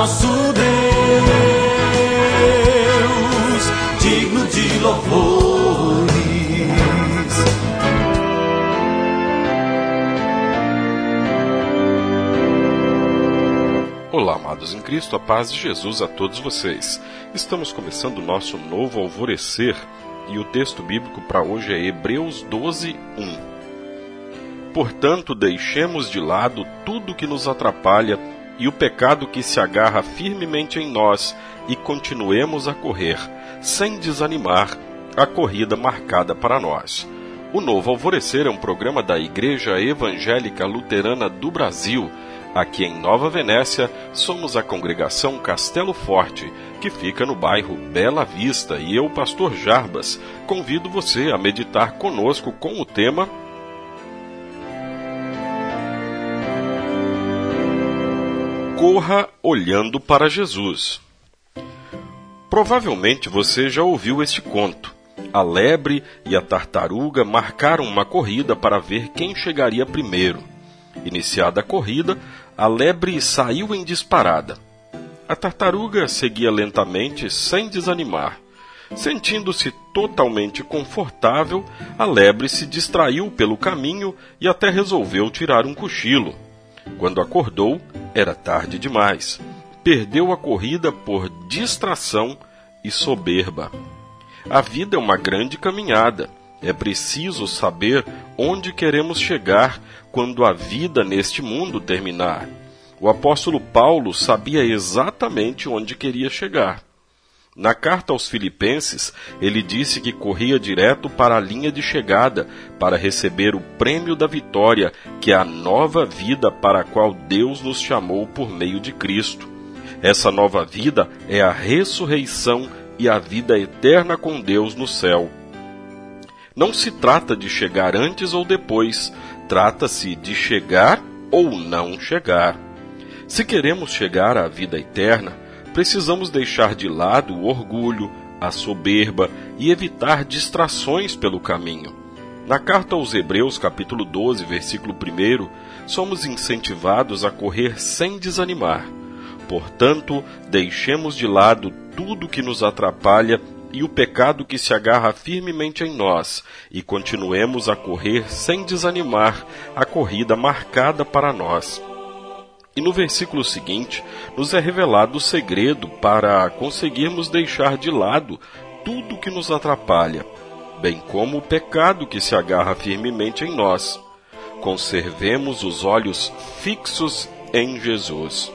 nosso Deus, digno de louvores. Olá, amados em Cristo, a paz de Jesus a todos vocês. Estamos começando o nosso novo alvorecer e o texto bíblico para hoje é Hebreus 12, 1. Portanto, deixemos de lado tudo que nos atrapalha e o pecado que se agarra firmemente em nós e continuemos a correr, sem desanimar, a corrida marcada para nós. O Novo Alvorecer é um programa da Igreja Evangélica Luterana do Brasil. Aqui em Nova Venécia, somos a congregação Castelo Forte, que fica no bairro Bela Vista, e eu, Pastor Jarbas, convido você a meditar conosco com o tema corra olhando para Jesus. Provavelmente você já ouviu este conto. A lebre e a tartaruga marcaram uma corrida para ver quem chegaria primeiro. Iniciada a corrida, a lebre saiu em disparada. A tartaruga seguia lentamente, sem desanimar. Sentindo-se totalmente confortável, a lebre se distraiu pelo caminho e até resolveu tirar um cochilo. Quando acordou, era tarde demais. Perdeu a corrida por distração e soberba. A vida é uma grande caminhada. É preciso saber onde queremos chegar quando a vida neste mundo terminar. O apóstolo Paulo sabia exatamente onde queria chegar. Na carta aos Filipenses, ele disse que corria direto para a linha de chegada para receber o prêmio da vitória, que é a nova vida para a qual Deus nos chamou por meio de Cristo. Essa nova vida é a ressurreição e a vida eterna com Deus no céu. Não se trata de chegar antes ou depois, trata-se de chegar ou não chegar. Se queremos chegar à vida eterna, precisamos deixar de lado o orgulho, a soberba e evitar distrações pelo caminho. Na carta aos Hebreus, capítulo 12, versículo 1, somos incentivados a correr sem desanimar. Portanto, deixemos de lado tudo que nos atrapalha e o pecado que se agarra firmemente em nós, e continuemos a correr sem desanimar a corrida marcada para nós. E no versículo seguinte, nos é revelado o segredo para conseguirmos deixar de lado tudo que nos atrapalha, bem como o pecado que se agarra firmemente em nós. Conservemos os olhos fixos em Jesus.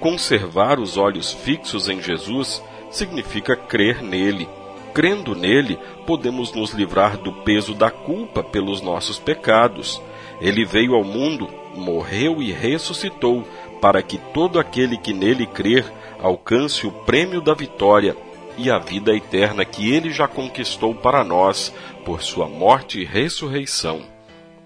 Conservar os olhos fixos em Jesus significa crer nele. Crendo nele, podemos nos livrar do peso da culpa pelos nossos pecados. Ele veio ao mundo morreu e ressuscitou, para que todo aquele que nele crer alcance o prêmio da vitória e a vida eterna que ele já conquistou para nós por sua morte e ressurreição.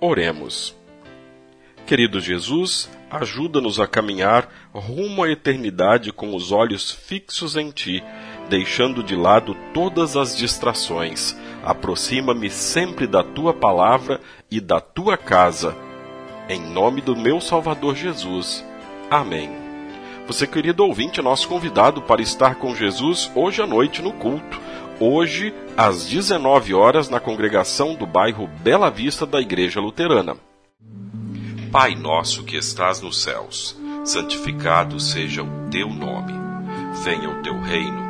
Oremos. Querido Jesus, ajuda-nos a caminhar rumo à eternidade com os olhos fixos em Ti, deixando de lado todas as distrações. Aproxima-me sempre da Tua palavra e da Tua casa em nome do meu Salvador Jesus. Amém. Você, querido ouvinte, é nosso convidado para estar com Jesus hoje à noite no culto. Hoje, às 19 horas, na congregação do bairro Bela Vista da Igreja Luterana. Pai nosso que estás nos céus, santificado seja o teu nome. Venha o teu reino.